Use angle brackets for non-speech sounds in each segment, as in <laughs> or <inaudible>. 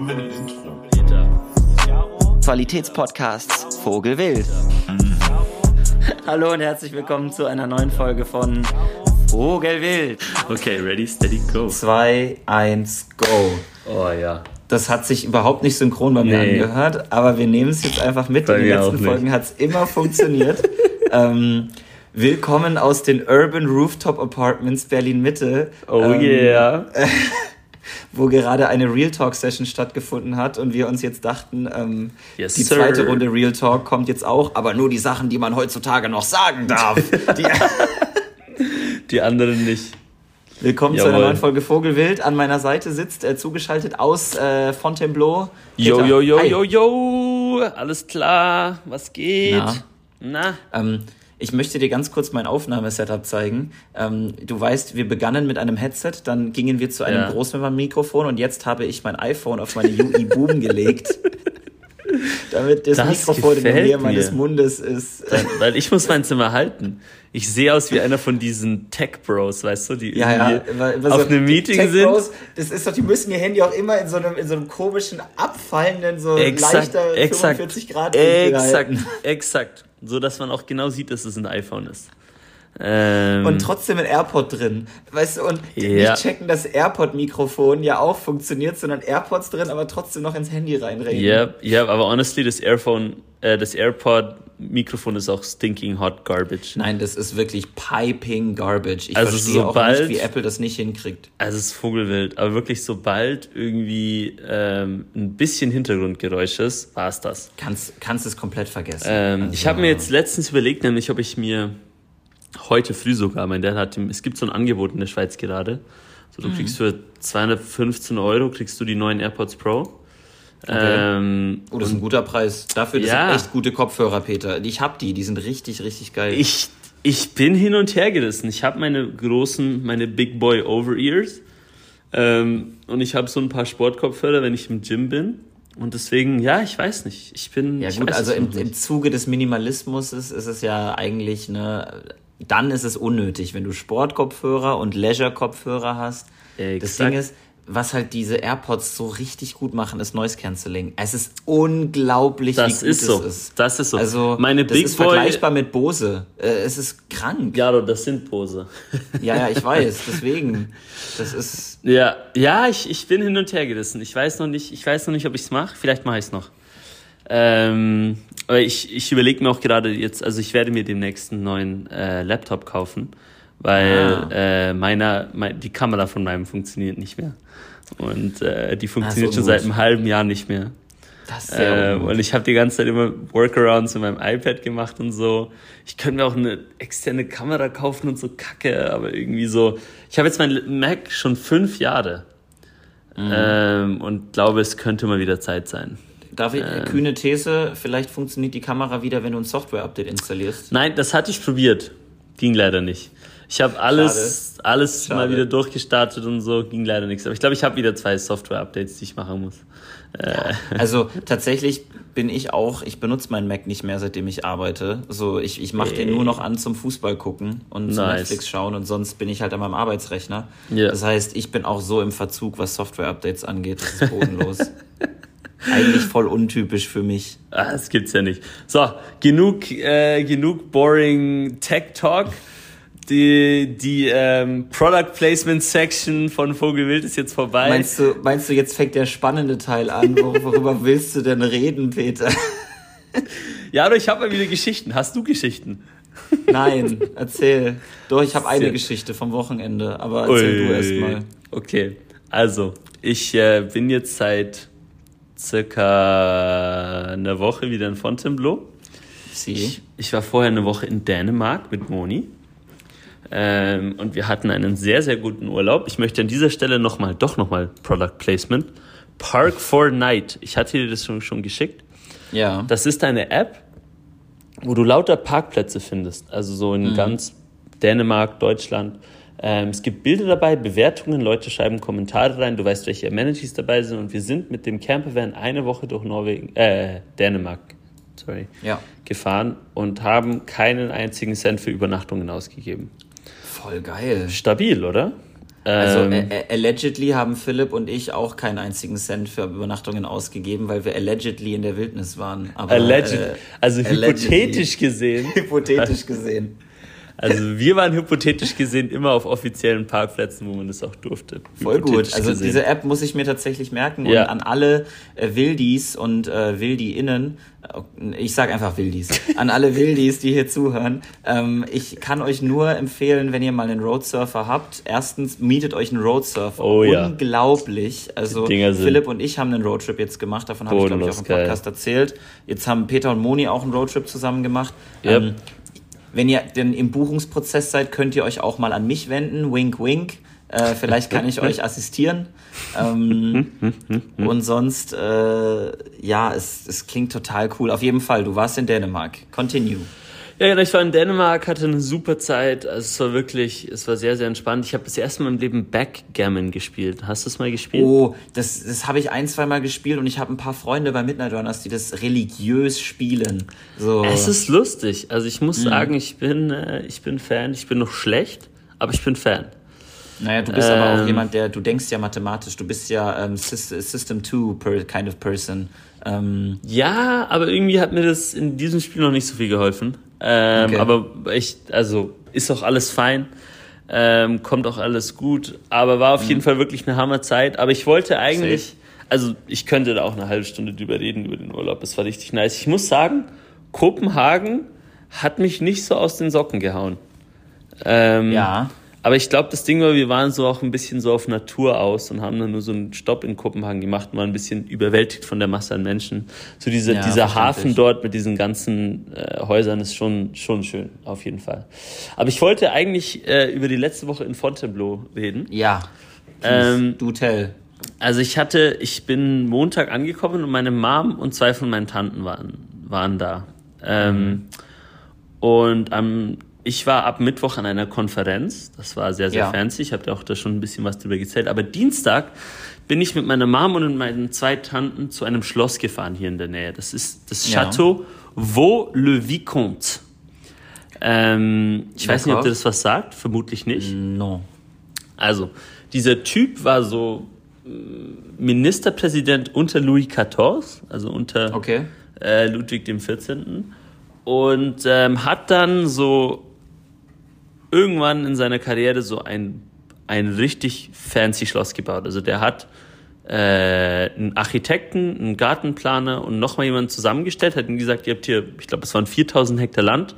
haben wir ein Intro. Qualitätspodcasts Vogelwild. <laughs> Hallo und herzlich willkommen zu einer neuen Folge von Vogelwild. Okay, ready, steady, go. 2, 1, go. Oh ja. Das hat sich überhaupt nicht synchron bei mir Nee. angehört, aber wir nehmen es jetzt einfach mit. Bei In den letzten. Folgen hat es immer funktioniert. <laughs> ähm, willkommen aus den Urban Rooftop Apartments Berlin Mitte. Oh ähm, yeah. <laughs> wo gerade eine Real Talk Session stattgefunden hat und wir uns jetzt dachten, ähm, Yes, die sir. zweite Runde Real Talk kommt jetzt auch, aber nur die Sachen, die man heutzutage noch sagen darf. <laughs> Die, Die anderen nicht. willkommen zu einer Jawohl. neuen Folge Vogelwild. An meiner Seite sitzt äh, zugeschaltet aus äh, Fontainebleau. Yo, yo, yo, Hi. yo, yo. Alles klar. Was geht? Na? Na? Ähm, ich möchte dir ganz kurz mein Aufnahmesetup zeigen. Ähm, du weißt, wir begannen mit einem Headset, dann gingen wir zu einem Ja. Großmembran-Mikrofon und jetzt habe ich mein iPhone auf meine UI Boom gelegt. <laughs> Damit das, Das Mikrofon in der Nähe meines. Mundes ist. Dann, weil ich muss mein Zimmer halten. Ich sehe aus wie einer von diesen Tech-Bros, weißt du, die Ja, ja, auf so, einem Meeting Tech sind. Bros, das ist doch, die müssen ihr Handy auch immer in so einem, in so einem komischen, abfallenden, so Exakt, leichter exakt, 45 Grad exakt, exakt. So, dass man auch genau sieht, dass es ein iPhone ist. Ähm, Und trotzdem ein AirPod drin. Weißt du, und Ja. nicht checken, dass AirPod-Mikrofon ja auch funktioniert, sondern AirPods drin, aber trotzdem noch ins Handy reinreden. Ja, ja, aber honestly, das Airphone, äh, das AirPod-Mikrofon ist auch stinking hot garbage. Nein, das ist wirklich piping garbage. Ich Also verstehe sobald- auch nicht, wie Apple das nicht hinkriegt. Also es ist Vogelwild, aber wirklich sobald irgendwie ähm, ein bisschen Hintergrundgeräusch ist, war es das. Kannst, kannst es komplett vergessen. Ähm, Also- Ich habe mir jetzt letztens überlegt, nämlich ob ich mir heute früh sogar, mein Dad hat, es gibt so ein Angebot in der Schweiz gerade, so du Mhm. kriegst für 215 Euro kriegst du die neuen AirPods Pro. Ähm, Oh, das ist ein guter Preis. Dafür, das Ja. sind echt gute Kopfhörer, Peter. Ich hab die, die sind richtig, richtig geil. Ich, ich bin hin und her gerissen. Ich habe meine großen, meine Big Boy Over-Ears ähm, und ich habe so ein paar Sportkopfhörer, wenn ich im Gym bin. Und deswegen, ja, ich weiß nicht. Ich bin. Ja gut, also im, im. Zuge des Minimalismus ist, ist es ja eigentlich eine, dann ist es unnötig, wenn du Sportkopfhörer und Leisure-Kopfhörer hast. Das Exakt. Ding ist, was halt diese AirPods so richtig gut machen, ist Noise Cancelling. Es ist unglaublich, Das wie gut ist so. es ist. Das ist so. Also Meine das Big ist Boy- vergleichbar mit Bose. Äh, es ist krank. Ja, das sind Pose. <laughs> ja, ich weiß. <laughs> Deswegen, das ist Ja, ja, ich, ich bin hin und her gerissen. Ich weiß noch nicht, ich weiß noch nicht, ob ich es mache. Vielleicht mache ich es noch. Ähm, aber ich, ich überlege mir auch gerade jetzt, also ich werde mir demnächst einen neuen äh, Laptop kaufen, weil Ah. äh, meiner, mein, die Kamera von meinem funktioniert nicht mehr. Und äh, die funktioniert schon seit einem halben Jahr nicht mehr. das ist sehr Äh, und ich habe die ganze Zeit immer Workarounds in meinem iPad gemacht und so. Ich könnte mir auch eine externe Kamera kaufen und so Kacke, aber irgendwie so. Ich habe jetzt mein Mac schon fünf Jahre Mhm. ähm, und glaube, es könnte mal wieder Zeit sein. Darf ich, ähm, kühne These, vielleicht funktioniert die Kamera wieder, wenn du ein Software-Update installierst. Nein, das hatte ich probiert. Ging leider nicht. Ich habe alles, alles Schade. mal wieder durchgestartet und so, ging leider nichts. Aber ich glaube, ich habe wieder zwei Software-Updates, die ich machen muss. Also tatsächlich bin ich auch, ich benutze meinen Mac nicht mehr, seitdem ich arbeite. So, ich, ich mache den nur noch an zum Fußball gucken und zum Nice. Netflix schauen und sonst bin ich halt an meinem Arbeitsrechner. Ja. Das heißt, ich bin auch so im Verzug, was Software-Updates angeht. Das ist bodenlos. <laughs> Eigentlich voll untypisch für mich. Ah, das gibt's ja nicht. So, genug, äh, genug boring Tech Talk. Die, die ähm, Product Placement Section von Vogelwild ist jetzt vorbei. Meinst du, meinst du, jetzt fängt der spannende Teil an? Wor- Worüber <laughs> willst du denn reden, Peter? <laughs> ja, aber ich habe mal wieder Geschichten. Hast du Geschichten? <laughs> Nein, erzähl. Doch, ich habe eine Geschichte vom Wochenende, aber erzähl du Ui. erst mal. Okay, also ich äh, bin jetzt seit circa einer Woche wieder in Fontainebleau. Sie. Ich, ich war vorher eine Woche in Dänemark mit Moni. Ähm, und wir hatten einen sehr, sehr guten Urlaub. Ich möchte an dieser Stelle nochmal, doch nochmal Product Placement. Park for Night. Ich hatte dir das schon, schon geschickt. Ja. Das ist eine App, wo du lauter Parkplätze findest. Also so in ganz Dänemark, Deutschland. Ähm, es gibt Bilder dabei, Bewertungen, Leute schreiben Kommentare rein, du weißt, welche Amenities dabei sind. Und wir sind mit dem Campervan eine Woche durch Norwegen, äh, Dänemark, sorry, Ja. gefahren und haben keinen einzigen Cent für Übernachtungen ausgegeben. Voll geil. Stabil, oder? Also Ähm, äh, äh, allegedly haben Philipp und ich auch keinen einzigen Cent für Übernachtungen ausgegeben, weil wir allegedly in der Wildnis waren. Aber, alleged, äh, also allegedly. hypothetisch gesehen. <laughs> hypothetisch gesehen. Also wir waren hypothetisch gesehen immer auf offiziellen Parkplätzen, wo man das auch durfte. Voll gut. Also gesehen. diese App muss ich mir tatsächlich merken Ja. und an alle äh, Wildis und äh, Wildi-Innen, äh, ich sag einfach Wildis, an alle Wildis, die hier zuhören, ähm, ich kann euch nur empfehlen, wenn ihr mal einen Roadsurfer habt, erstens mietet euch einen Roadsurfer. Oh ja. Unglaublich. Also Dinger sind Philipp und ich haben einen Roadtrip jetzt gemacht, davon habe ich glaube ich auch im bodenlos geil. Podcast erzählt. Jetzt haben Peter und Moni auch einen Roadtrip zusammen gemacht. Yep. Ähm, wenn ihr denn im Buchungsprozess seid, könnt ihr euch auch mal an mich wenden. Wink, wink. Äh, vielleicht kann ich euch assistieren. Ähm, <laughs> und sonst, äh, ja, es, es klingt total cool. Auf jeden Fall, du warst in Dänemark. Continue. Ja, genau, ich war in Dänemark, hatte eine super Zeit. Also es war wirklich, es war sehr, sehr entspannt. Ich habe das erste Mal im Leben Backgammon gespielt. Hast du es mal gespielt? Oh, das, das habe ich ein, zwei Mal gespielt und ich habe ein paar Freunde bei Midnight Runners, die das religiös spielen. So. Es ist lustig. Also ich Mhm. muss sagen, ich bin, äh, ich bin Fan. Ich bin noch schlecht, aber ich bin Fan. Naja, du bist aber auch Ähm. jemand, der, du denkst ja mathematisch, du bist ja ähm, Sys- System 2 per kind of person. Ähm, Ja, aber irgendwie hat mir das in diesem Spiel noch nicht so viel geholfen. Ähm, Okay. Aber ich, also ist auch alles fein. Ähm, kommt auch alles gut. Aber war auf jeden Fall wirklich eine Hammerzeit. Aber ich wollte eigentlich, Safe. also ich könnte da auch eine halbe Stunde drüber reden, über den Urlaub. Es war richtig nice. Ich muss sagen, Kopenhagen hat mich nicht so aus den Socken gehauen. Ähm, ja. Aber ich glaube, das Ding war, wir waren so auch ein bisschen so auf Natur aus und haben dann nur so einen Stopp in Kopenhagen gemacht und waren ein bisschen überwältigt von der Masse an Menschen. So diese, Ja, dieser Hafen dort mit diesen ganzen äh, Häusern ist schon, schon schön, auf jeden Fall. Aber ich wollte eigentlich äh, über die letzte Woche in Fontainebleau reden. Ja. Ähm, du tell. Also ich hatte, ich bin Montag angekommen und meine Mom und zwei von meinen Tanten waren, waren da. Ähm, und am, ich war ab Mittwoch an einer Konferenz. Das war sehr, sehr Ja. fancy. Ich habe da auch da schon ein bisschen was drüber gezählt. Aber Dienstag bin ich mit meiner Mom und meinen zwei Tanten zu einem Schloss gefahren hier in der Nähe. Das ist das Ja. Château Vaux-le-Vicomte. Ähm, ich weiß nicht, ob dir das was sagt. Vermutlich nicht. No. Also, dieser Typ war so äh, Ministerpräsident unter Louis XIV, also unter Okay. äh, Ludwig dem 14. Und ähm, hat dann so irgendwann in seiner Karriere so ein, ein richtig fancy Schloss gebaut. Also der hat äh, einen Architekten, einen Gartenplaner und nochmal jemanden zusammengestellt, hat ihm gesagt, ihr habt hier, ich glaube, es waren 4000 Hektar Land.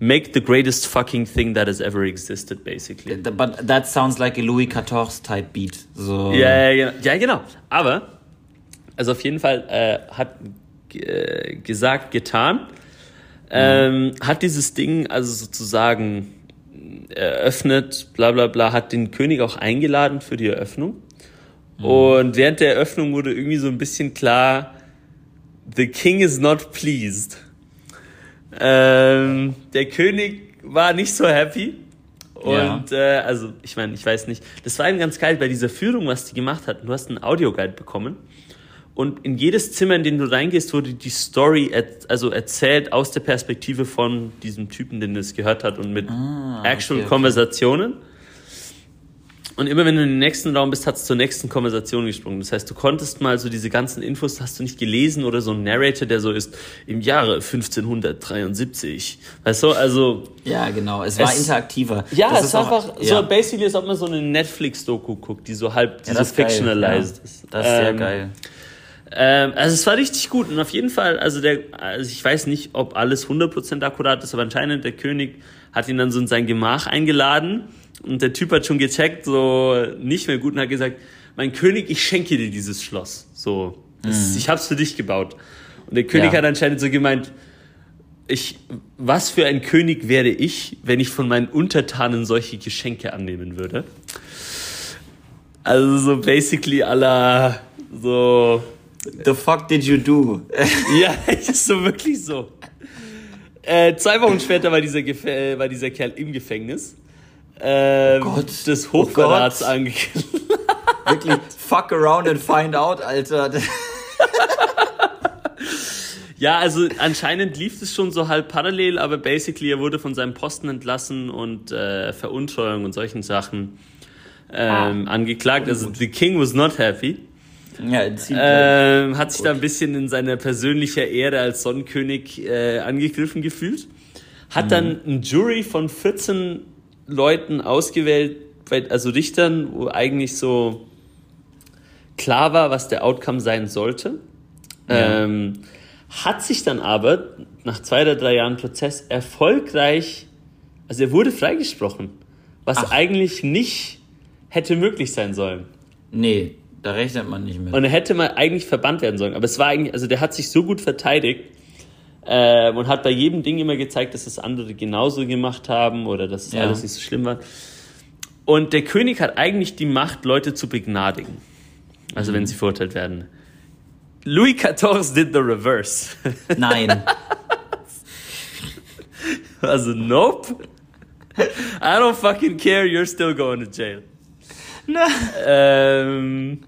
Make the greatest fucking thing that has ever existed, basically. But that sounds like a Louis XIV type beat. So. Ja, ja, genau. ja, genau. Aber, also auf jeden Fall äh, hat äh, gesagt, getan, ähm, hat dieses Ding also sozusagen eröffnet, bla bla bla, hat den König auch eingeladen für die Eröffnung. Und während der Eröffnung wurde irgendwie so ein bisschen klar, the king is not pleased. Ähm, der König war nicht so happy. Und äh, also, ich meine, ich weiß nicht. Das war eben ganz geil bei dieser Führung, was die gemacht hatten. Du hast einen Audioguide bekommen. Und in jedes Zimmer, in dem du reingehst, wurde die Story er also erzählt aus der Perspektive von diesem Typen, den das gehört hat und mit Ah, actual okay, okay. Konversationen. Und immer wenn du in den nächsten Raum bist, hat es zur nächsten Konversation gesprungen. Das heißt, du konntest mal so diese ganzen Infos, hast du nicht gelesen oder so ein Narrator, der so ist, im Jahre 1573. Weißt du, also, Ja, genau. Es war Es- interaktiver. ja, Das es ist auch- einfach ja. so basically, als ob man so eine Netflix-Doku guckt, die so halb, die Ja, so ist geil. fictionalized Ja. ist. Das ist sehr Ähm, geil. Ähm, also es war richtig gut und auf jeden Fall, also der, also ich weiß nicht, ob alles 100% akkurat ist, aber anscheinend der König hat ihn dann so in sein Gemach eingeladen und der Typ hat schon gecheckt, so nicht mehr gut und hat gesagt, mein König, ich schenke dir dieses Schloss, so, das, ich hab's für dich gebaut. Und der König Mhm. Ja. hat anscheinend so gemeint, ich, was für ein König wäre ich, wenn ich von meinen Untertanen solche Geschenke annehmen würde? Also so basically aller so The fuck did you do? <laughs> ja, ist so wirklich so. Äh, zwei Wochen später war dieser, Gef äh, war dieser Kerl im Gefängnis. Äh, Gott. Des Oh Hochverrats Gott. angeklagt. <laughs> <laughs> Wirklich, fuck around and find out, Alter. Ja, also anscheinend lief es schon so halb parallel, aber basically er wurde von seinem Posten entlassen und äh, Veruntreuung und solchen Sachen. ähm, angeklagt. Also the king was not happy. Ja. Ähm, hat sich da ein bisschen in seiner persönlichen Ehre als Sonnenkönig äh, angegriffen gefühlt. Hat dann ein Jury von 14 Leuten ausgewählt, also Richtern, wo eigentlich so klar war, was der Outcome sein sollte. Ähm, hat sich dann aber nach zwei oder drei Jahren Prozess erfolgreich, also er wurde freigesprochen, was Ach. eigentlich nicht hätte möglich sein sollen. nee, da rechnet man nicht mit. Und er hätte mal eigentlich verbannt werden sollen. Aber es war eigentlich, also der hat sich so gut verteidigt ähm, und hat bei jedem Ding immer gezeigt, dass es andere genauso gemacht haben oder dass es Ja. alles nicht so schlimm war. Und der König hat eigentlich die Macht, Leute zu begnadigen. Also wenn sie verurteilt werden. Louis XIV did the reverse. <laughs> Nein. Also, nope. I don't fucking care, you're still going to jail. Ähm,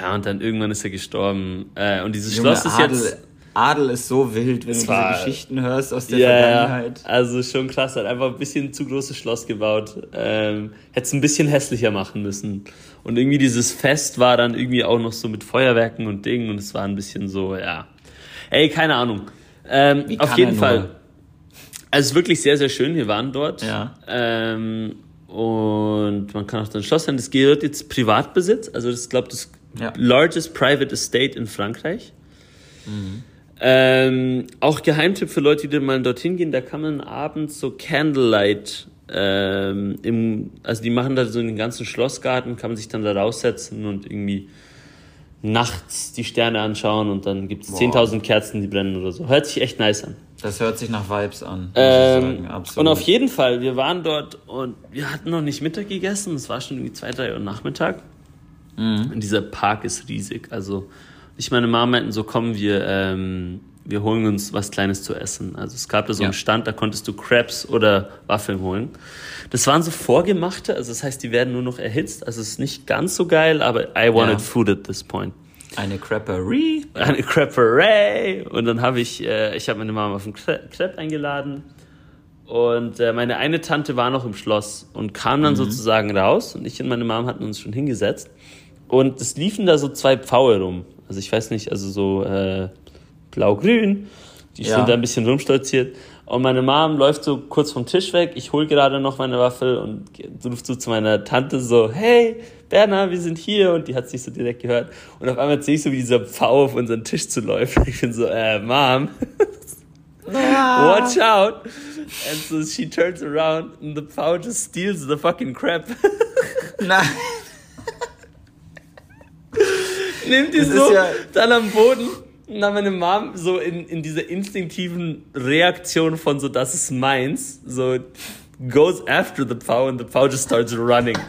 ja, und dann irgendwann ist er gestorben. Äh, und dieses Junge, Schloss ist Adel, jetzt. Adel ist so wild, wenn du diese Geschichten hörst aus der ja, Vergangenheit. also schon krass, hat einfach ein bisschen zu großes Schloss gebaut. Ähm, Hätte es ein bisschen hässlicher machen müssen. Und irgendwie dieses Fest war dann irgendwie auch noch so mit Feuerwerken und Dingen und es war ein bisschen so, ja. Ey, keine Ahnung. Ähm, auf jeden Fall. Also es ist wirklich sehr, sehr schön. Wir waren dort. Ja. Ähm, und man kann auch dann Schloss sein. Das gehört jetzt Privatbesitz. Also das glaube das Ja. largest private estate in Frankreich. Ähm, auch Geheimtipp für Leute, die mal dorthin gehen, da kann man abends so Candlelight, ähm, im, also die machen da so einen ganzen Schlossgarten, kann man sich dann da raussetzen und irgendwie nachts die Sterne anschauen und dann gibt es Wow. 10.000 Kerzen, die brennen oder so. Hört sich echt nice an. Das hört sich nach Vibes an. Ähm, und auf jeden Fall, wir waren dort und wir hatten noch nicht Mittag gegessen. Es war schon irgendwie zwei, drei Uhr Nachmittag. Mhm. Und dieser Park ist riesig. Also ich meine Mama meinten so, kommen wir, ähm, wir holen uns was Kleines zu essen. Also es gab da so Ja. einen Stand, da konntest du Crepes oder Waffeln holen. Das waren so vorgemachte, also das heißt, die werden nur noch erhitzt. Also es ist nicht ganz so geil, aber I wanted Ja. food at this point Eine Crapperie. eine Creperie und dann habe ich, äh, ich habe meine Mama auf ein Cre- Crepe eingeladen und äh, meine eine Tante war noch im Schloss und kam dann sozusagen raus und ich und meine Mom hatten uns schon hingesetzt und es liefen da so zwei Pfaue rum, also ich weiß nicht, also so äh, blau-grün, die Ja. sind da ein bisschen rumstolziert und meine Mom läuft so kurz vom Tisch weg, ich hole gerade noch meine Waffel und ruft so zu meiner Tante so, hey, Berna, wir sind hier und die hat sich so direkt gehört und auf einmal sehe ich so, wie dieser Pfau auf unseren Tisch zu läuft. <laughs> Ich bin so, äh, Mom, watch out. And so she turns around and the Pfau just steals the fucking crap. <laughs> Nein. Nimmt die Das so ja- dann am Boden und dann meine Mom so in, in dieser instinktiven Reaktion von so, das ist meins, so goes after the Pfau and the Pfau just starts running. <laughs>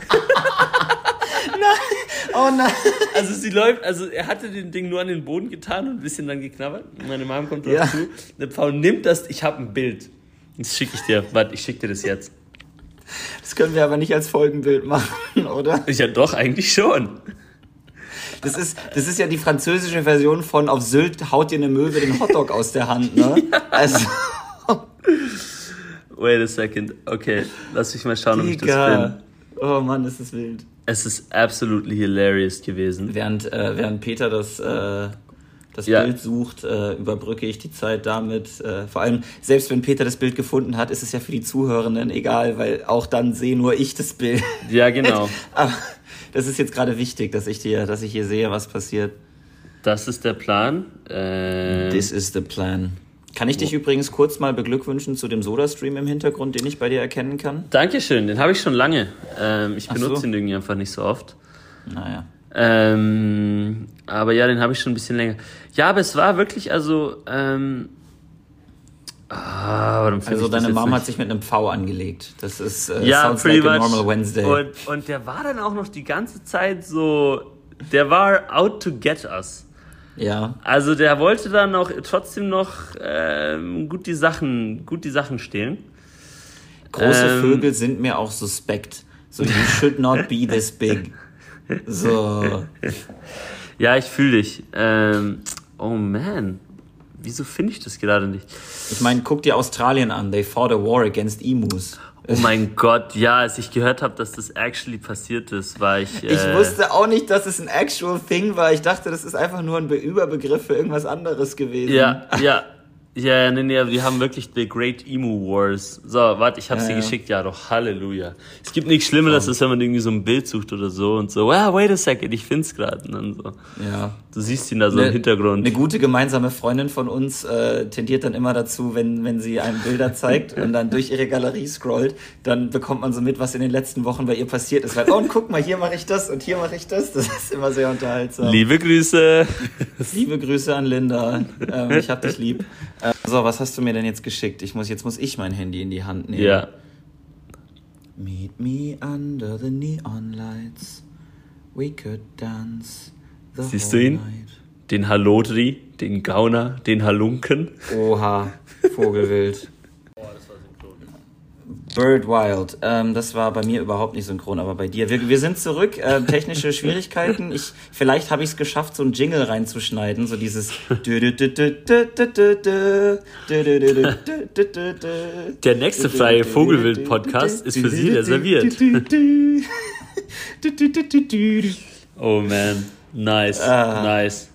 Oh nein. Also sie läuft, also er hatte den Ding nur an den Boden getan und ein bisschen dann geknabbert. Und meine Mom kommt drauf Ja. zu. Der Pfau nimmt das, ich habe ein Bild. Das schicke ich dir. Warte, ich schicke dir das jetzt. Das können wir aber nicht als Folgenbild machen, oder? Ja, doch, eigentlich schon. Das ist, das ist ja die französische Version von auf Sylt haut dir eine Möwe den Hotdog aus der Hand, ne? <laughs> Also, Wait a second. Okay, lass mich mal schauen, ob ich das Digga. finde. Oh Mann, ist das wild. Es ist absolutely hilarious gewesen. Während, äh, während Peter das, äh, das Ja. Bild sucht, äh, überbrücke ich die Zeit damit. Äh, vor allem, selbst wenn Peter das Bild gefunden hat, ist es ja für die Zuhörenden egal, weil auch dann sehe nur ich das Bild. Ja, genau. <laughs> Aber das ist jetzt gerade wichtig, dass ich dir, dass ich hier sehe, was passiert. Das ist der Plan. Äh, This is the plan. Kann ich dich übrigens kurz mal beglückwünschen zu dem Soda-Stream im Hintergrund, den ich bei dir erkennen kann? Dankeschön, den habe ich schon lange. Ähm, ich Ach so. benutze ihn irgendwie einfach nicht so oft. Naja. Ähm, aber ja, den habe ich schon ein bisschen länger. Ja, aber es war wirklich, also, ähm, ah, warum Also deine Mom hat nicht? sich mit einem V angelegt. Das ist äh, ja, sounds pretty like normal Wednesday. Und, und der war dann auch noch die ganze Zeit so, der war out to get us. ja. Also der wollte dann auch trotzdem noch ähm, gut die Sachen, gut die Sachen stehlen. Große Ähm. Vögel sind mir auch suspekt. So, you should not be this <laughs> big. So. Ja, ich fühle dich. Ähm, oh man, wieso finde ich das gerade nicht? Ich meine, guck dir Australien an. They fought a war against emus. Oh mein Gott, ja, als ich gehört habe, dass das actually passiert ist, war ich. Äh ich wusste auch nicht, dass es ein actual thing war. Ich dachte, das ist einfach nur ein Be Überbegriff für irgendwas anderes gewesen. Ja, ja. Ja, nee, nee, wir haben wirklich The Great Emu Wars. So, warte, ich habe ja, sie ja. geschickt. Ja, doch, Halleluja. Es gibt nichts Schlimmeres, als wenn man irgendwie so ein Bild sucht oder so und so, ah, wait a second, ich find's gerade. Und dann so. Ja. Du siehst ihn da so ne, im Hintergrund. Eine gute gemeinsame Freundin von uns äh, tendiert dann immer dazu, wenn, wenn sie einem Bilder zeigt und dann durch ihre Galerie scrollt, dann bekommt man so mit, was in den letzten Wochen bei ihr passiert ist. Weil, oh, und guck mal, hier mache ich das und hier mache ich das. Das ist immer sehr unterhaltsam. Liebe Grüße. Liebe Grüße an Linda. Ähm, ich hab dich lieb. <laughs> Äh, so, was hast du mir denn jetzt geschickt? Ich muss, jetzt muss ich mein Handy in die Hand nehmen. Ja. Meet me under the neon lights. We could dance. Siehst du ihn? Den Halodri, den Gauner, den Halunken. Oha, Vogelwild. <laughs> Bird Wild. Ähm, das war bei mir überhaupt nicht synchron, aber bei dir. Wir, wir sind zurück. Äh, technische Schwierigkeiten. Ich, vielleicht habe ich es geschafft, so ein Jingle reinzuschneiden, so dieses. Der nächste freie Vogelwild-Podcast ist für Sie reserviert. oh man. Nice, ah, nice.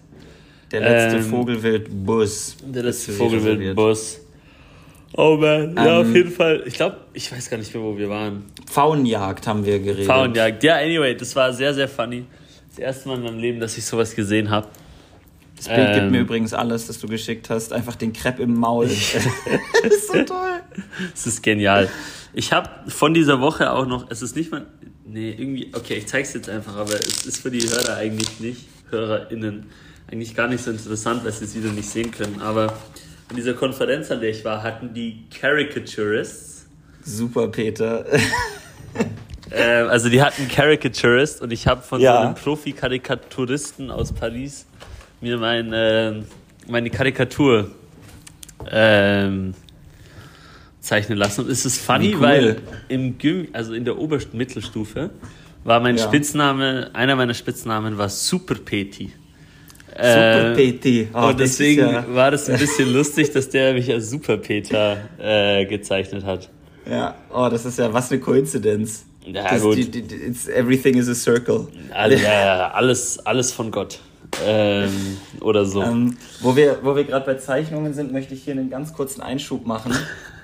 Der letzte ähm, Vogelwild-Bus. Der letzte Vogelwild-Bus. Oh man, ja, ähm, auf jeden Fall. Ich glaube, ich weiß gar nicht mehr, wo wir waren. Pfauenjagd haben wir geredet. Pfauenjagd, ja, anyway, das war sehr, sehr funny. Das erste Mal in meinem Leben, dass ich sowas gesehen habe. Das Bild ähm, gibt mir übrigens alles, das du geschickt hast. Einfach den Crepe im Maul. das <laughs> <laughs> ist so toll. Das ist genial. Ich habe von dieser Woche auch noch, es ist nicht mal, nee, irgendwie, okay, ich zeig's jetzt einfach, aber es ist für die Hörer eigentlich nicht, HörerInnen, eigentlich gar nicht so interessant, weil sie es wieder nicht sehen können. Aber in dieser Konferenz, an der ich war, hatten die Caricaturists. Super, Peter. äh, also die hatten Caricaturist und ich habe von ja. so einem Profi-Karikaturisten aus Paris mir mein, äh, meine Karikatur ähm, zeichnen lassen. Und es ist funny, cool. weil im Gym, also in der obersten Mittelstufe, war mein ja. Spitzname, einer meiner Spitznamen war Super Peti. Super äh, Peti. Oh, und deswegen ja war das ein bisschen lustig, dass der mich als Super Peter äh, gezeichnet hat. Ja, oh, das ist ja was eine Koinzidenz. Ja, das, gut. Die, die, everything is a circle. All, ja, alles, alles von Gott. Ähm, oder so. Ähm, wo wir, wo wir gerade bei Zeichnungen sind, möchte ich hier einen ganz kurzen Einschub machen.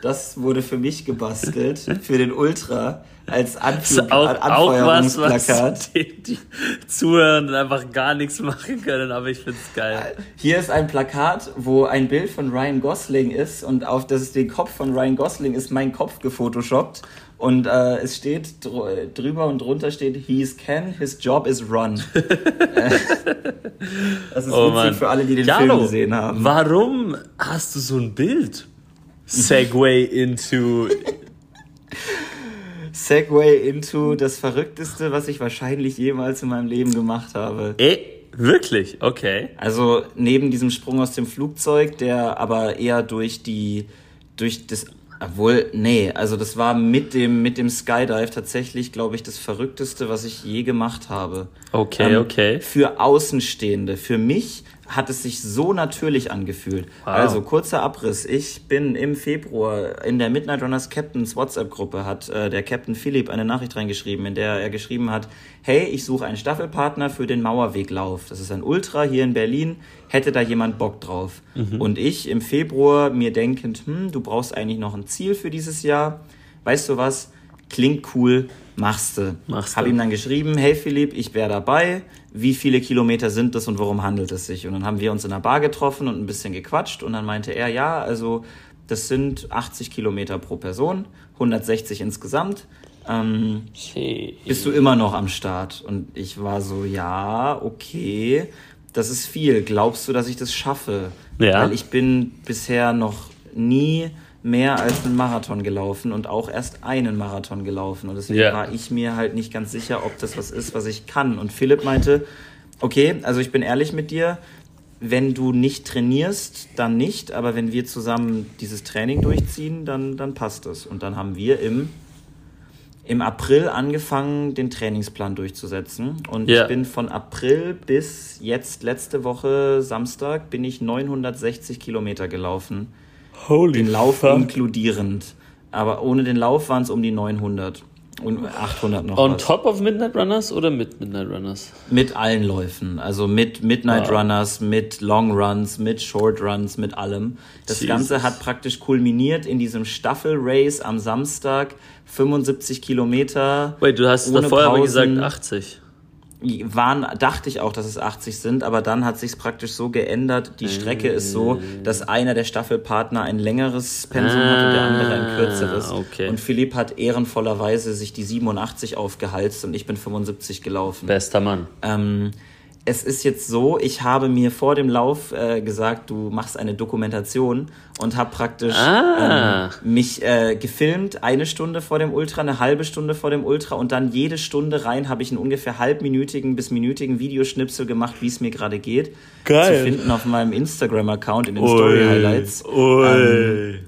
Das wurde für mich gebastelt, für den Ultra, als Anflug, auch, Anfeuerungsplakat. Was, was die, die zuhören und einfach gar nichts machen können, aber ich finde es geil. Hier ist ein Plakat, wo ein Bild von Ryan Gosling ist und auf das den Kopf von Ryan Gosling ist mein Kopf gefotoshoppt und äh, es steht drüber und drunter steht, he's Ken, his job is run. <laughs> das ist oh, witzig Mann. für alle, die den Jalo, Film gesehen haben. Warum hast du so ein Bild? Segway into. <laughs> Segway into das Verrückteste, was ich wahrscheinlich jemals in meinem Leben gemacht habe. Eh, wirklich? Okay. Also neben diesem Sprung aus dem Flugzeug, der aber eher durch die durch das obwohl, nee, also das war mit dem, mit dem Skydive tatsächlich, glaube ich, das Verrückteste, was ich je gemacht habe. Okay, ähm, okay. Für Außenstehende. Für mich hat es sich so natürlich angefühlt. Wow. Also kurzer Abriss. Ich bin im Februar in der Midnight Runners Captains WhatsApp-Gruppe, hat äh, der Captain Philipp eine Nachricht reingeschrieben, in der er geschrieben hat, hey, ich suche einen Staffelpartner für den Mauerweglauf. Das ist ein Ultra hier in Berlin. Hätte da jemand Bock drauf? Mhm. Und ich im Februar mir denkend, hm, du brauchst eigentlich noch ein Ziel für dieses Jahr. Weißt du was? Klingt cool, machst du. Machst Hab ihm dann geschrieben, hey Philipp, ich wäre dabei wie viele Kilometer sind das und worum handelt es sich? Und dann haben wir uns in einer Bar getroffen und ein bisschen gequatscht und dann meinte er, ja, also das sind 80 Kilometer pro Person, 160 insgesamt. Ähm. Bist du immer noch am Start? Und ich war so, ja, okay, das ist viel. Glaubst du, dass ich das schaffe? Ja. Weil ich bin bisher noch nie mehr als einen Marathon gelaufen und auch erst einen Marathon gelaufen. Und deswegen yeah. war ich mir halt nicht ganz sicher, ob das was ist, was ich kann. Und Philipp meinte, okay, also ich bin ehrlich mit dir, wenn du nicht trainierst, dann nicht, aber wenn wir zusammen dieses Training durchziehen, dann, dann passt es. Und dann haben wir im, im April angefangen, den Trainingsplan durchzusetzen. Und yeah. ich bin von April bis jetzt letzte Woche Samstag bin ich 960 Kilometer gelaufen. Holy den Lauf fuck. inkludierend. aber ohne den Lauf waren es um die 900 und 800 noch. On was. top of Midnight Runners oder mit Midnight Runners? Mit allen Läufen, also mit Midnight Wow. Runners, mit Long Runs, mit Short Runs, mit allem. Das Jesus. Ganze hat praktisch kulminiert in diesem Staffel-Race am Samstag, 75 Kilometer. Wait, du hast davor aber gesagt 80. waren, dachte ich auch, dass es 80 sind, aber dann hat sich praktisch so geändert. Die Strecke ist so, dass einer der Staffelpartner ein längeres Pensum hat und der andere ein kürzeres. Ah, okay. Und Philipp hat ehrenvollerweise sich die 87 aufgehalst und ich bin 75 gelaufen. Bester Mann. Ähm, es ist jetzt so, ich habe mir vor dem Lauf äh, gesagt, du machst eine Dokumentation und habe praktisch Ah. ähm, mich äh, gefilmt, eine Stunde vor dem Ultra, eine halbe Stunde vor dem Ultra und dann jede Stunde rein habe ich einen ungefähr halbminütigen bis minütigen Videoschnipsel gemacht, wie es mir gerade geht. Geil. Zu finden auf meinem Instagram-Account in den Story-Highlights. Ui.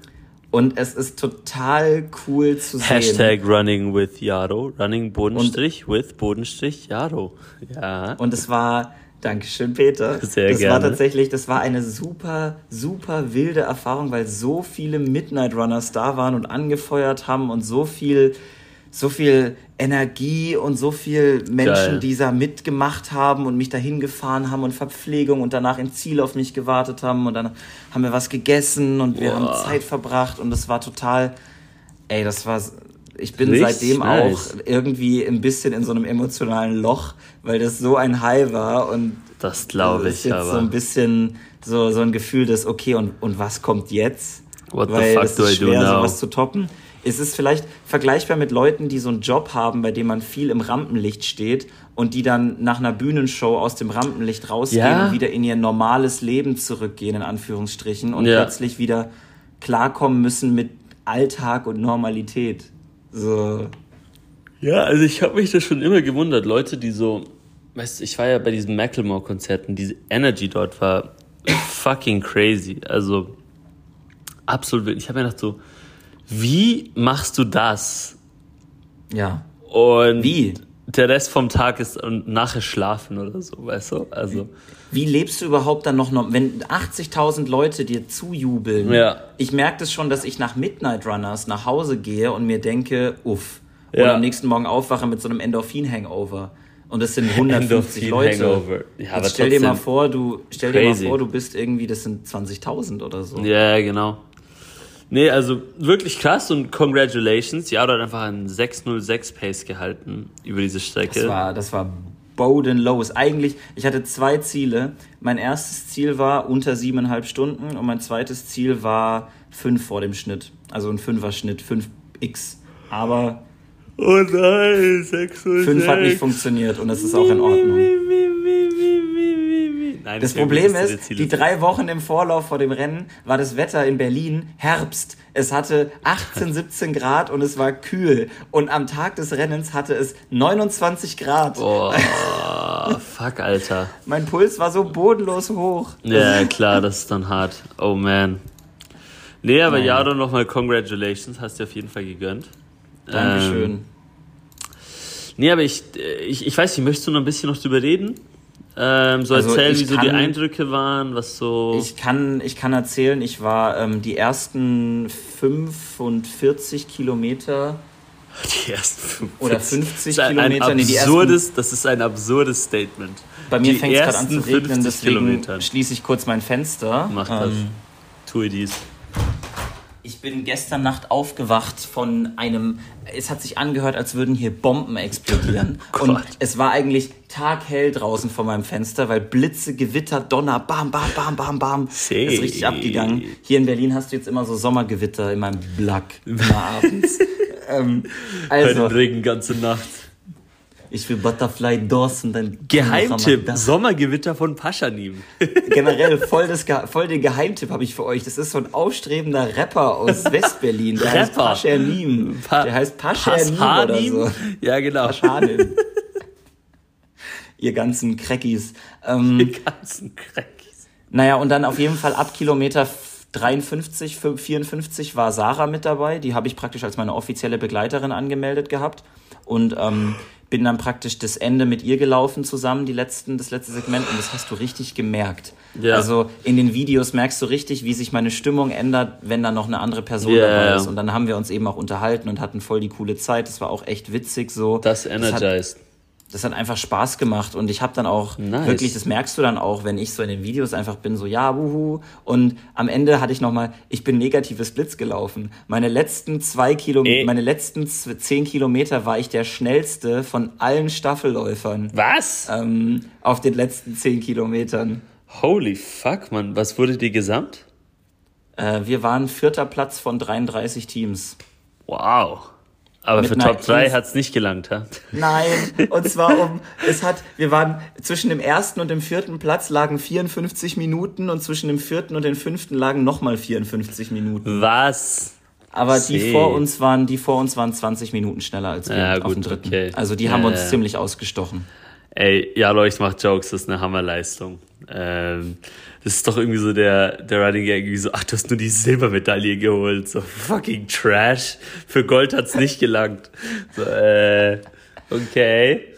Und es ist total cool zu sehen. Hashtag running with Yaro. Running Bodenstrich with Bodenstrich Yaro. Ja. Und es war, Dankeschön, Peter. Sehr das war gerne. tatsächlich, das war eine super, super wilde Erfahrung, weil so viele Midnight Runners da waren und angefeuert haben und so viel, so viel Energie und so viel Menschen, Geil. die da mitgemacht haben und mich dahin gefahren haben und Verpflegung und danach im Ziel auf mich gewartet haben und dann haben wir was gegessen und wir haben Boah. Zeit verbracht und das war total, ey, das war, ich bin Richtig seitdem nice. auch irgendwie ein bisschen in so einem emotionalen Loch, weil das so ein High war und Das glaube es ist ich jetzt so aber. ein bisschen so, so ein Gefühl des, okay, und, und was kommt jetzt? What the weil fuck es do ist I do schwer, now? sowas zu toppen. Es ist vielleicht vergleichbar mit Leuten, die so einen Job haben, bei dem man viel im Rampenlicht steht und die dann nach einer Bühnenshow aus dem Rampenlicht rausgehen Ja. und wieder in ihr normales Leben zurückgehen, in Anführungsstrichen, und Ja. plötzlich wieder klarkommen müssen mit Alltag und Normalität. So. Ja, also ich habe mich da schon immer gewundert. Leute, die so, weißt du, ich war ja bei diesen Macklemore-Konzerten, diese Energy dort war fucking crazy. Also absolut. Ich habe mir gedacht so, wie machst du das? Ja. Und Wie? der Rest vom Tag ist und nachher schlafen oder so, weißt du? Also Wie lebst du überhaupt dann noch, wenn 80.000 Leute dir zujubeln? Ja. Ich merke das schon, dass ich nach Midnight Runners nach Hause gehe und mir denke, uff. Und Ja. am nächsten Morgen aufwache mit so einem Endorphin-Hangover. Und das sind 150 Leute. Endorphin-Hangover. Ja, Jetzt stell dir mal vor, du stell dir mal crazy. vor, du bist irgendwie, das sind 20.000 oder so. Ja, genau. Nee, also wirklich krass und congratulations. Ja, hat einfach einen 606 Pace gehalten über diese Strecke. Das war, das war bodenlos. Eigentlich, ich hatte zwei Ziele. Mein erstes Ziel war unter siebeneinhalb Stunden und mein zweites Ziel war fünf vor dem Schnitt. Also ein Fünfer-Schnitt, 5x. Aber oh nein, 606. fünf hat nicht funktioniert und das ist auch in Ordnung. Nein, Das Problem dir ist, die drei Wochen im Vorlauf vor dem Rennen war das Wetter in Berlin Herbst. Es hatte 18, 17 <laughs> Grad und es war kühl. Und am Tag des Rennens hatte es 29 Grad. Boah, fuck, Alter. <laughs> Mein Puls war so bodenlos hoch. Ja, klar, das ist dann hart. Oh man. Nee, aber Naja. Jado nochmal Congratulations, hast du auf jeden Fall gegönnt. Dankeschön. Ähm, nee, aber ich, ich, ich weiß nicht, möchtest du noch ein bisschen noch drüber reden? Ähm, so Also erzählen, wie so die Eindrücke waren, was so. Ich kann, ich kann erzählen, ich war ähm, die ersten 45 Kilometer die ersten Oder 50 50 Das ist ein Kilometer, nee, ersten- absurdes, Das ist ein absurdes Statement. Bei mir fängt es gerade an zu regnen, 50 deswegen Kilometern. schließe ich kurz mein Fenster. Mach das. Ähm, Tue dies. Ich bin gestern Nacht aufgewacht von einem. Es hat sich angehört, als würden hier Bomben explodieren. <laughs> Oh und es war eigentlich taghell draußen vor meinem Fenster, weil Blitze, Gewitter, Donner, bam, bam, bam, bam, bam. Shit. Ist richtig abgegangen. Hier in Berlin hast du jetzt immer so Sommergewitter in meinem Black. <laughs> Immer abends. ähm, Bei also, Regen ganze Nacht. Ich will Butterfly DOS und dann. Geheimtipp. Sommergewitter von Paschanim. <laughs> Generell voll, das, voll den Geheimtipp habe ich für euch. Das ist so ein aufstrebender Rapper aus <laughs> Westberlin. Der heißt Rapper. Paschernim. Pa- Der heißt Paschernim oder Paschanim? so. Ja, genau. Paschanim. <laughs> Ihr ganzen Crackis. Ähm, Die ganzen Crackies. naja, und dann auf jeden Fall ab Kilometer 53, 54 war Sarah mit dabei. Die habe ich praktisch als meine offizielle Begleiterin angemeldet gehabt. Und ähm, bin dann praktisch das Ende mit ihr gelaufen zusammen, die letzten, das letzte Segment, und das hast du richtig gemerkt. Ja. Also in den Videos merkst du richtig, wie sich meine Stimmung ändert, wenn da noch eine andere Person yeah, dabei ist. Und dann haben wir uns eben auch unterhalten und hatten voll die coole Zeit. Das war auch echt witzig so. Das energized. Das hat, das hat einfach Spaß gemacht und ich habe dann auch nice. wirklich, das merkst du dann auch, wenn ich so in den Videos einfach bin, so ja, wuhu. Und am Ende hatte ich nochmal, ich bin negatives Blitz gelaufen. Meine letzten zwei Kilometer, meine letzten zehn Kilometer war ich der schnellste von allen Staffelläufern. Was? Ähm, auf den letzten zehn Kilometern. Holy fuck, man. Was wurde dir gesamt? Äh, wir waren vierter Platz von 33 Teams. Wow. Aber für Top 3 hat es nicht gelangt, ha? Nein, und zwar um, <laughs> es hat, wir waren zwischen dem ersten und dem vierten Platz lagen 54 Minuten und zwischen dem vierten und dem fünften lagen nochmal 54 Minuten. Was? Aber See. die vor uns waren, die vor uns waren 20 Minuten schneller als wir ja, gut, auf dem dritten. Okay. Also die haben ja, uns ja. ziemlich ausgestochen. Ey, ja, Leute, ich mach Jokes, das ist eine Hammerleistung. Ähm, das ist doch irgendwie so der, der Running Gag, irgendwie so, ach, du hast nur die Silbermedaille geholt. So fucking Trash. Für Gold hat's nicht gelangt. So, äh, okay.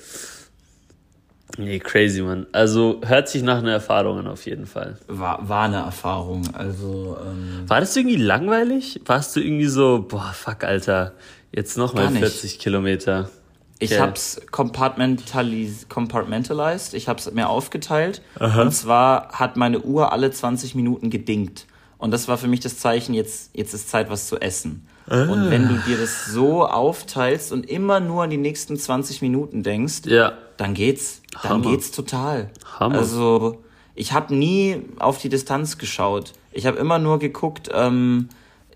Nee, crazy, man. Also hört sich nach einer Erfahrung an, auf jeden Fall. War, war eine Erfahrung. Also. Ähm war das irgendwie langweilig? Warst du irgendwie so, boah, fuck, Alter, jetzt nochmal 40 Kilometer? Ich okay. habe es compartmentalized, ich habe es mir aufgeteilt. Aha. Und zwar hat meine Uhr alle 20 Minuten gedingt. Und das war für mich das Zeichen, jetzt, jetzt ist Zeit, was zu essen. Ah. Und wenn du dir das so aufteilst und immer nur an die nächsten 20 Minuten denkst, ja. dann geht's. Dann Hammer. geht's total. Hammer. Also, ich habe nie auf die Distanz geschaut. Ich habe immer nur geguckt, ähm,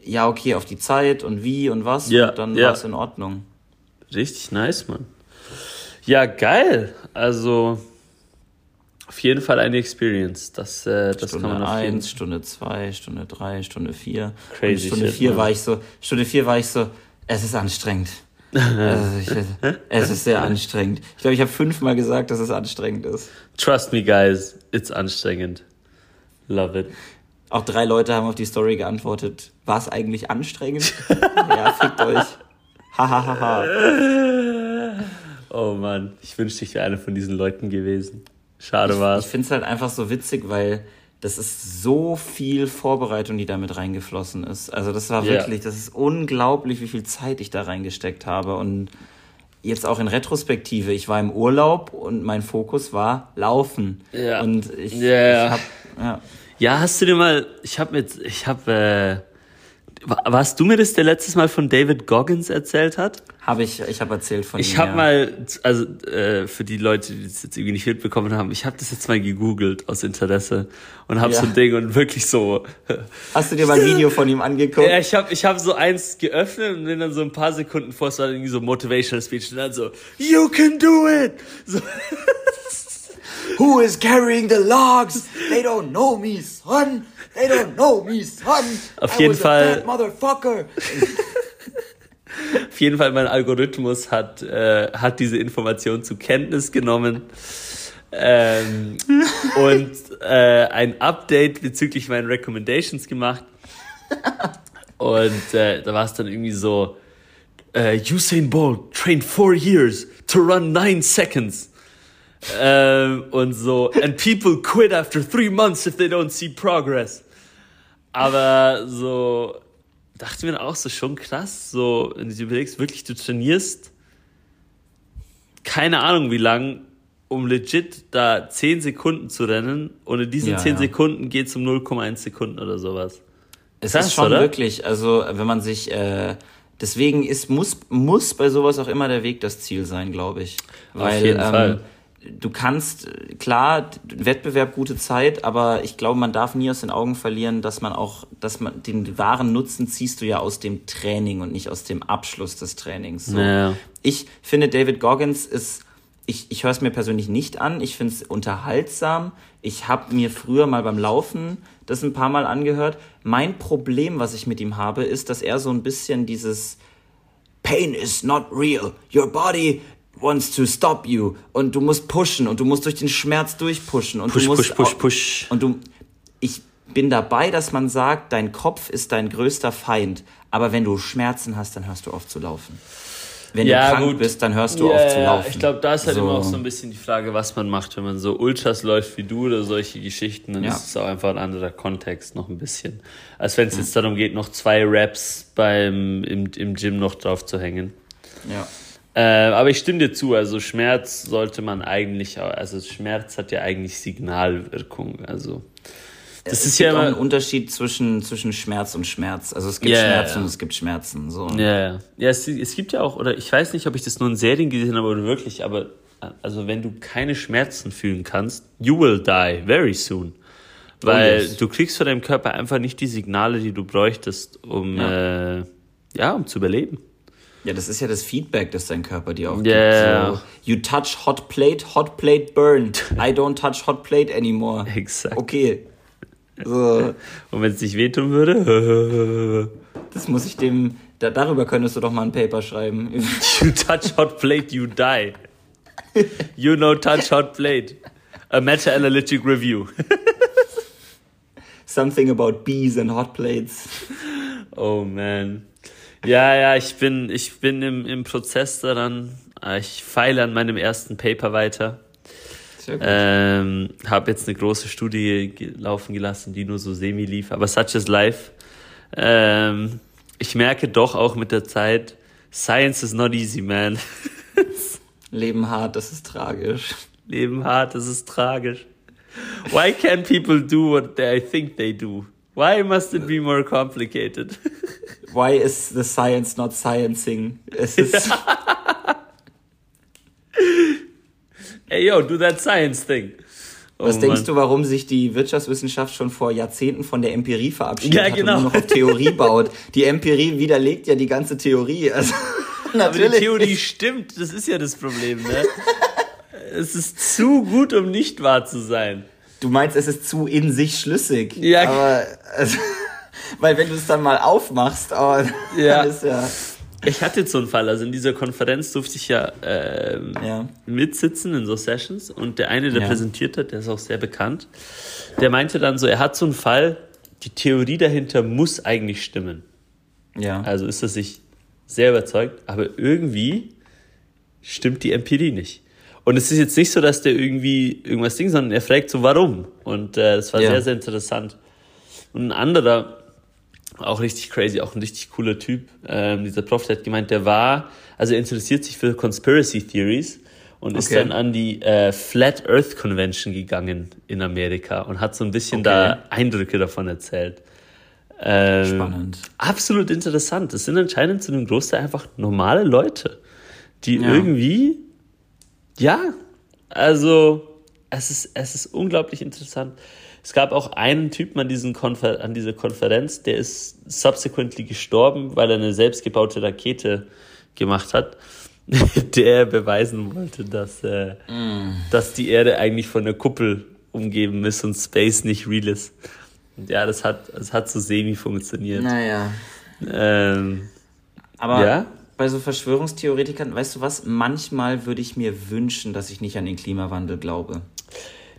ja, okay, auf die Zeit und wie und was. Ja. Und dann ja. war es in Ordnung. Richtig nice, Mann. Ja, geil. Also auf jeden Fall eine Experience. Das, äh, das Stunde kann man auf jeden Stunde 2, Stunde 3, Stunde 4. Crazy. Stunde 4 war ich so, Stunde 4 war ich so, es ist anstrengend. <laughs> also ich, es ist sehr anstrengend. Ich glaube, ich habe fünfmal gesagt, dass es anstrengend ist. Trust me, guys, it's anstrengend. Love it. Auch drei Leute haben auf die Story geantwortet. War es eigentlich anstrengend? <laughs> ja, fickt euch. Oh Mann, ich wünschte, ich wäre einer von diesen Leuten gewesen. Schade war Ich, ich finde es halt einfach so witzig, weil das ist so viel Vorbereitung, die damit reingeflossen ist. Also das war wirklich, yeah. das ist unglaublich, wie viel Zeit ich da reingesteckt habe. Und jetzt auch in Retrospektive, ich war im Urlaub und mein Fokus war Laufen. Ja. Und ich, yeah. ich hab, ja. Ja, hast du dir mal, ich habe mit, ich habe äh, warst du mir das der letztes Mal von David Goggins erzählt hat? Habe ich, ich habe erzählt von ich ihm. Ich habe ja. mal, also äh, für die Leute, die das jetzt irgendwie nicht mitbekommen haben, ich habe das jetzt mal gegoogelt aus Interesse und habe ja. so ein Ding und wirklich so. <laughs> Hast du dir mal ein Video von ihm angeguckt? Ja, ich habe ich hab so eins geöffnet und bin dann so ein paar Sekunden vor, es war irgendwie so Motivational Speech und dann so, You can do it! So. <laughs> Who is carrying the logs? They don't know me, son. They don't know me, son. Auf I jeden Fall. Motherfucker. <laughs> Auf jeden Fall, mein Algorithmus hat, äh, hat diese Information zur Kenntnis genommen ähm, <laughs> und äh, ein Update bezüglich meinen Recommendations gemacht. Und äh, da war es dann irgendwie so, äh, Usain Bolt trained four years to run nine seconds. Ähm, und so, and people quit after three months if they don't see progress. Aber so, dachte mir auch so schon krass, so, wenn du dir überlegst, wirklich, du trainierst keine Ahnung wie lang, um legit da 10 Sekunden zu rennen und in diesen ja, 10 ja. Sekunden geht es um 0,1 Sekunden oder sowas. Es das, ist schon oder? wirklich, also wenn man sich, äh, deswegen ist, muss, muss bei sowas auch immer der Weg das Ziel sein, glaube ich. Weil, Auf jeden ähm, Fall du kannst, klar, Wettbewerb, gute Zeit, aber ich glaube, man darf nie aus den Augen verlieren, dass man auch, dass man den wahren Nutzen ziehst du ja aus dem Training und nicht aus dem Abschluss des Trainings. So. Naja. Ich finde, David Goggins ist, ich, ich höre es mir persönlich nicht an, ich finde es unterhaltsam. Ich habe mir früher mal beim Laufen das ein paar Mal angehört. Mein Problem, was ich mit ihm habe, ist, dass er so ein bisschen dieses Pain is not real. Your body wants to stop you und du musst pushen und du musst durch den Schmerz durchpushen und push, du musst push, push, push. und du ich bin dabei, dass man sagt, dein Kopf ist dein größter Feind, aber wenn du Schmerzen hast, dann hörst du auf zu laufen. wenn Ja, du krank gut. bist, dann hörst du Ja, auf zu ja, laufen. Ich glaube, da ist halt So. immer auch so ein bisschen die Frage, was man macht, wenn man so Ultras läuft wie du oder solche Geschichten, dann Ja. ist es auch einfach ein anderer Kontext noch ein bisschen. Als wenn es jetzt darum geht, noch zwei Raps beim, im, im Gym noch drauf zu hängen. Ja. Äh, aber ich stimme dir zu, also Schmerz sollte man eigentlich, also Schmerz hat ja eigentlich Signalwirkung, also. Das es ist gibt ja auch einen immer, Unterschied zwischen, zwischen Schmerz und Schmerz. Also es gibt ja, Schmerzen ja. und es gibt Schmerzen. So. Ja, ja. Ja, es, es gibt ja auch, oder ich weiß nicht, ob ich das nur in Serien gesehen habe oder wirklich, aber also wenn du keine Schmerzen fühlen kannst, you will die very soon. Weil yes. du kriegst von deinem Körper einfach nicht die Signale, die du bräuchtest, um ja, äh, ja um zu überleben. Ja, das ist ja das Feedback, das dein Körper dir auch gibt. Ja. So, you touch hot plate, hot plate burned. I don't touch hot plate anymore. <laughs> Exakt. Okay. So, Und wenn es nicht wehtun würde, <laughs> das muss ich dem. Da, darüber könntest du doch mal ein Paper schreiben. <laughs> you touch hot plate, you die. You know touch hot plate. A meta-analytic review. Something about bees and hot plates. Oh man. Ja, ja, ich bin, ich bin im, im Prozess daran. Ich feile an meinem ersten Paper weiter. Sehr gut. Ähm, habe jetzt eine große Studie laufen gelassen, die nur so semi lief, aber such is life. Ähm, ich merke doch auch mit der Zeit, Science is not easy, man. <laughs> Leben hart, das ist tragisch. Leben hart, das ist tragisch. Why can't people do what they think they do? Why must it be more complicated? <laughs> Why is the science not sciencing? Es ist. <laughs> Hey yo, do that science thing. Oh, Was denkst Mann. du, warum sich die Wirtschaftswissenschaft schon vor Jahrzehnten von der Empirie verabschiedet Ja, hat genau. und nur noch auf Theorie <laughs> baut? Die Empirie widerlegt ja die ganze Theorie. Also, Aber die natürlich. Theorie stimmt, das ist ja das Problem, ne? es ist zu gut, um nicht wahr zu sein. Du meinst, es ist zu in sich schlüssig. Ja. Aber, also, <laughs> weil wenn du es dann mal aufmachst, oh, Ja. dann ist ja, Ich hatte jetzt so einen Fall, also in dieser Konferenz durfte ich ja, ähm, ja. mitsitzen in so Sessions und der eine, der Ja. präsentiert hat, der ist auch sehr bekannt, der meinte dann so, er hat so einen Fall, die Theorie dahinter muss eigentlich stimmen. Ja. Also ist er sich sehr überzeugt, aber irgendwie stimmt die Empirie nicht. Und es ist jetzt nicht so, dass der irgendwie irgendwas Ding, sondern er fragt so, warum? Und äh, das war Ja. sehr, sehr interessant. Und ein anderer, auch richtig crazy, auch ein richtig cooler Typ, ähm, dieser Prof, der hat gemeint, der war, also er interessiert sich für Conspiracy Theories und ist Okay. dann an die äh, Flat Earth Convention gegangen in Amerika und hat so ein bisschen Okay. da Eindrücke davon erzählt. Ähm, Spannend. Absolut interessant. Es sind anscheinend zu einem Großteil einfach normale Leute, die Ja. irgendwie, ja, also es ist, es ist unglaublich interessant. Es gab auch einen Typen an, diesen Konfer an dieser Konferenz, der ist subsequently gestorben, weil er eine selbstgebaute Rakete gemacht hat, <laughs> der beweisen wollte, dass, äh, dass die Erde eigentlich von einer Kuppel umgeben ist und Space nicht real ist. Und ja, das hat, das hat so semi funktioniert. Naja. Ähm, Aber Ja? Bei so Verschwörungstheoretikern, weißt du was? Manchmal würde ich mir wünschen, dass ich nicht an den Klimawandel glaube.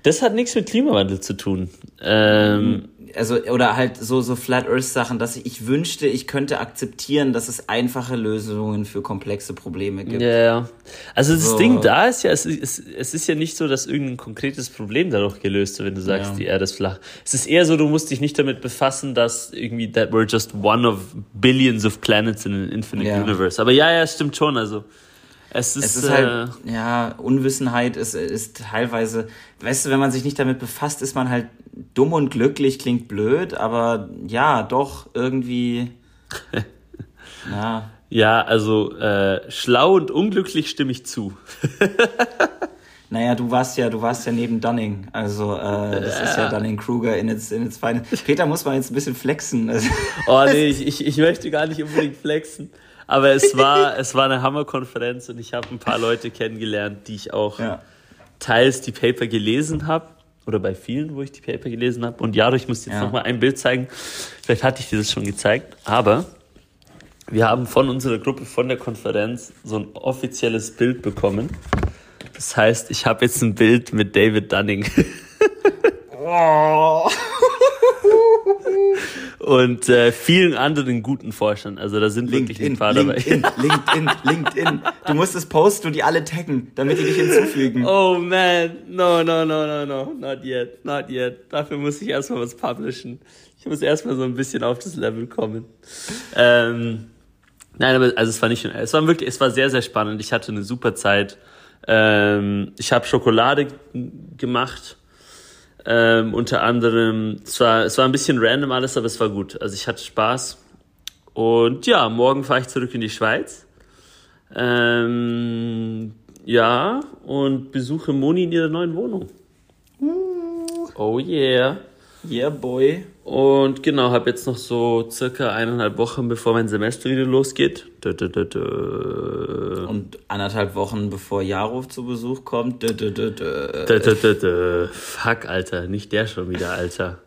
Das hat nichts mit Klimawandel zu tun. Ähm, Also, oder halt so, so Flat Earth Sachen, dass ich, ich wünschte, ich könnte akzeptieren, dass es einfache Lösungen für komplexe Probleme gibt. ja, ja. Also das So. Ding da ist ja, es ist, es ist ja nicht so, dass irgendein konkretes Problem dadurch gelöst wird, wenn du sagst, Ja. die Erde ist flach. Es ist eher so, du musst dich nicht damit befassen, dass irgendwie that we're just one of billions of planets in an infinite Ja. universe. Aber ja, ja, es stimmt schon. Also es ist, Es ist äh, halt, ja, Unwissenheit ist, ist teilweise, weißt du, wenn man sich nicht damit befasst, ist man halt dumm und glücklich, klingt blöd, aber ja, doch, irgendwie, <laughs> ja, ja, also äh, schlau und unglücklich stimme ich zu. <laughs> naja, du warst ja, du warst ja neben Dunning, also, äh, das ist ja Dunning-Kruger in its, in its feine. Peter muss man jetzt ein bisschen flexen. Oh nee, ich, ich, ich möchte gar nicht unbedingt flexen. Aber es war, <laughs> es war eine Hammerkonferenz und ich habe ein paar Leute kennengelernt, die ich auch ja. teils die Paper gelesen habe. Oder bei vielen, wo ich die Paper gelesen habe. Und ja, ich muss jetzt Ja. noch mal ein Bild zeigen. Vielleicht hatte ich dir das schon gezeigt. Aber wir haben von unserer Gruppe, von der Konferenz, so ein offizielles Bild bekommen. Das heißt, ich habe jetzt ein Bild mit David Dunning. <laughs> Oh. <laughs> und äh, vielen anderen guten Forschern. Also da sind LinkedIn, wirklich ein paar dabei. LinkedIn, <laughs> LinkedIn, LinkedIn. Du musst es posten und die alle taggen, damit die dich hinzufügen. Oh man, no, no, no, no, no, not yet, not yet. Dafür muss ich erstmal was publishen. Ich muss erstmal so ein bisschen auf das Level kommen. Ähm, nein, aber also es war nicht, es war wirklich, es war sehr, sehr spannend. Ich hatte eine super Zeit. Ähm, ich habe Schokolade gemacht. Ähm, unter anderem, es war, es war ein bisschen random alles, aber es war gut. Also ich hatte Spaß. Und ja, morgen fahre ich zurück in die Schweiz. Ähm, ja, und besuche Moni in ihrer neuen Wohnung. Oh yeah. Yeah, boy. Und genau, habe jetzt noch so circa eineinhalb Wochen, bevor mein Semester wieder losgeht. Dö, dö, dö. Und anderthalb Wochen bevor Jaro zu Besuch kommt. Fuck, Alter, nicht der schon wieder, Alter.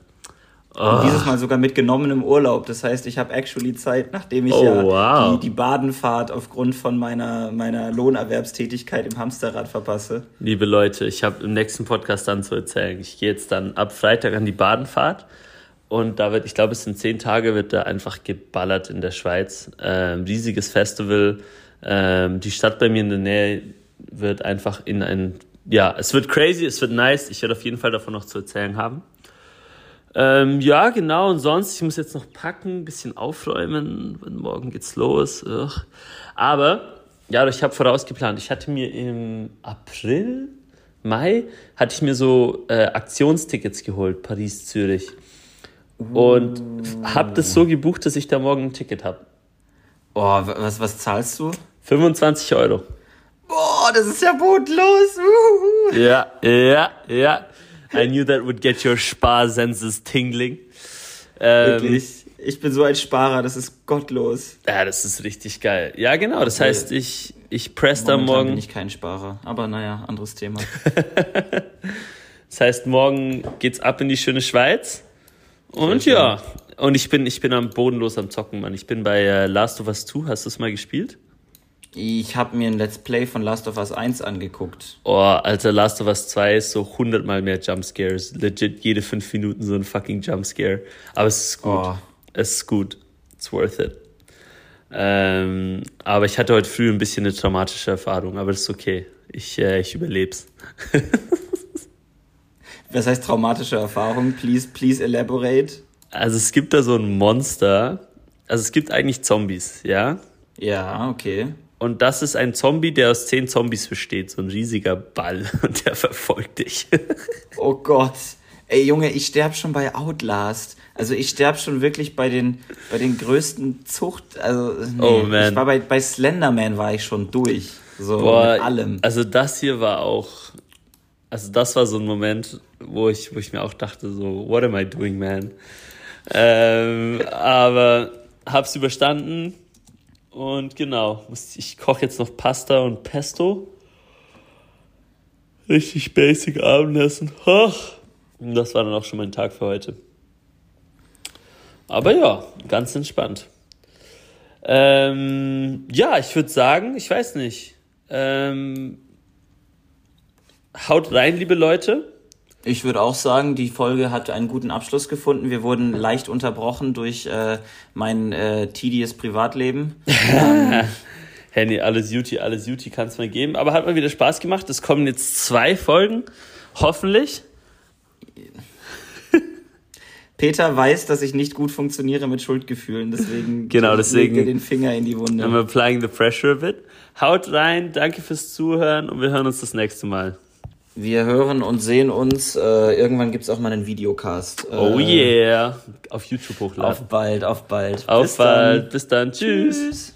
Und dieses Mal sogar mitgenommen im Urlaub. Das heißt, ich habe actually Zeit, nachdem ich Oh, ja wow. die, die Badenfahrt aufgrund von meiner, meiner Lohnerwerbstätigkeit im Hamsterrad verpasse. Liebe Leute, ich habe im nächsten Podcast dann zu erzählen. Ich gehe jetzt dann ab Freitag an die Badenfahrt. Und da wird, ich glaube, es sind zehn Tage, wird da einfach geballert in der Schweiz. Ähm, riesiges Festival. Ähm, die Stadt bei mir in der Nähe wird einfach in ein, ja, es wird crazy, es wird nice. Ich werde auf jeden Fall davon noch zu erzählen haben. Ähm, ja, genau. Und sonst, ich muss jetzt noch packen, ein bisschen aufräumen. Und morgen geht's los. Ugh. Aber, ja, ich habe vorausgeplant. Ich hatte mir im April, Mai, hatte ich mir so äh, Aktionstickets geholt, Paris, Zürich. Und habe das so gebucht, dass ich da morgen ein Ticket habe. Oh, was, was zahlst du? 25 Euro. Boah, das ist ja bodenlos. Uhuhu. Ja, ja, ja. I knew that would get your Sparsenses tingling. Ähm, Wirklich. Ich bin so ein Sparer, das ist gottlos. Ja, das ist richtig geil. Ja, genau. Das heißt, ich, ich press da morgen. bin ich kein Sparer. Aber naja, anderes Thema. <laughs> Das heißt, morgen geht's ab in die schöne Schweiz. Und ja, und ich bin, ich bin am bodenlos am Zocken, Mann. Ich bin bei äh, Last of Us 2. Hast du es mal gespielt? Ich habe mir ein Let's Play von Last of Us 1 angeguckt. Oh, Alter, Last of Us 2 ist so hundertmal mehr Jumpscares. Legit jede fünf Minuten so ein fucking Jumpscare. Aber es ist gut. Oh. Es ist gut. It's worth it. Ähm, aber ich hatte heute früh ein bisschen eine traumatische Erfahrung, aber das ist okay. Ich, äh, ich überleb's. <laughs> Was heißt traumatische Erfahrung? Please, please elaborate. Also es gibt da so ein Monster. Also es gibt eigentlich Zombies, ja? Ja, okay. Und das ist ein Zombie, der aus zehn Zombies besteht. So ein riesiger Ball. <laughs> Und der verfolgt dich. <laughs> Oh Gott. Ey Junge, ich sterb schon bei Outlast. Also ich sterb schon wirklich bei den, bei den größten Zucht. Also nee, Oh, man. ich war bei, bei Slenderman war ich schon durch. So Boah, mit allem. Also das hier war auch, also das war so ein Moment, wo ich, wo ich mir auch dachte, so, what am I doing, man? Ähm, aber hab's überstanden und genau, ich koche jetzt noch Pasta und Pesto. Richtig basic Abendessen. Und das war dann auch schon mein Tag für heute. Aber ja, ganz entspannt. Ähm, ja, ich würde sagen, ich weiß nicht. Ähm, haut rein, liebe Leute. Ich würde auch sagen, die Folge hat einen guten Abschluss gefunden. Wir wurden leicht unterbrochen durch äh, mein äh, tedious Privatleben. <laughs> Henny, alles Duty, alles Duty kann es mal geben. Aber hat mal wieder Spaß gemacht. Es kommen jetzt zwei Folgen, hoffentlich. <laughs> Peter weiß, dass ich nicht gut funktioniere mit Schuldgefühlen, deswegen, <laughs> Genau, deswegen- legt er den Finger in die Wunde. I'm applying the pressure a bit. Haut rein, danke fürs Zuhören und wir hören uns das nächste Mal. Wir hören und sehen uns. Äh, irgendwann gibt's auch mal einen Videocast. Äh, Oh yeah. Auf YouTube hochladen. Auf bald, auf bald. Auf Bis dann. bald. Bis dann. Tschüss. Tschüss.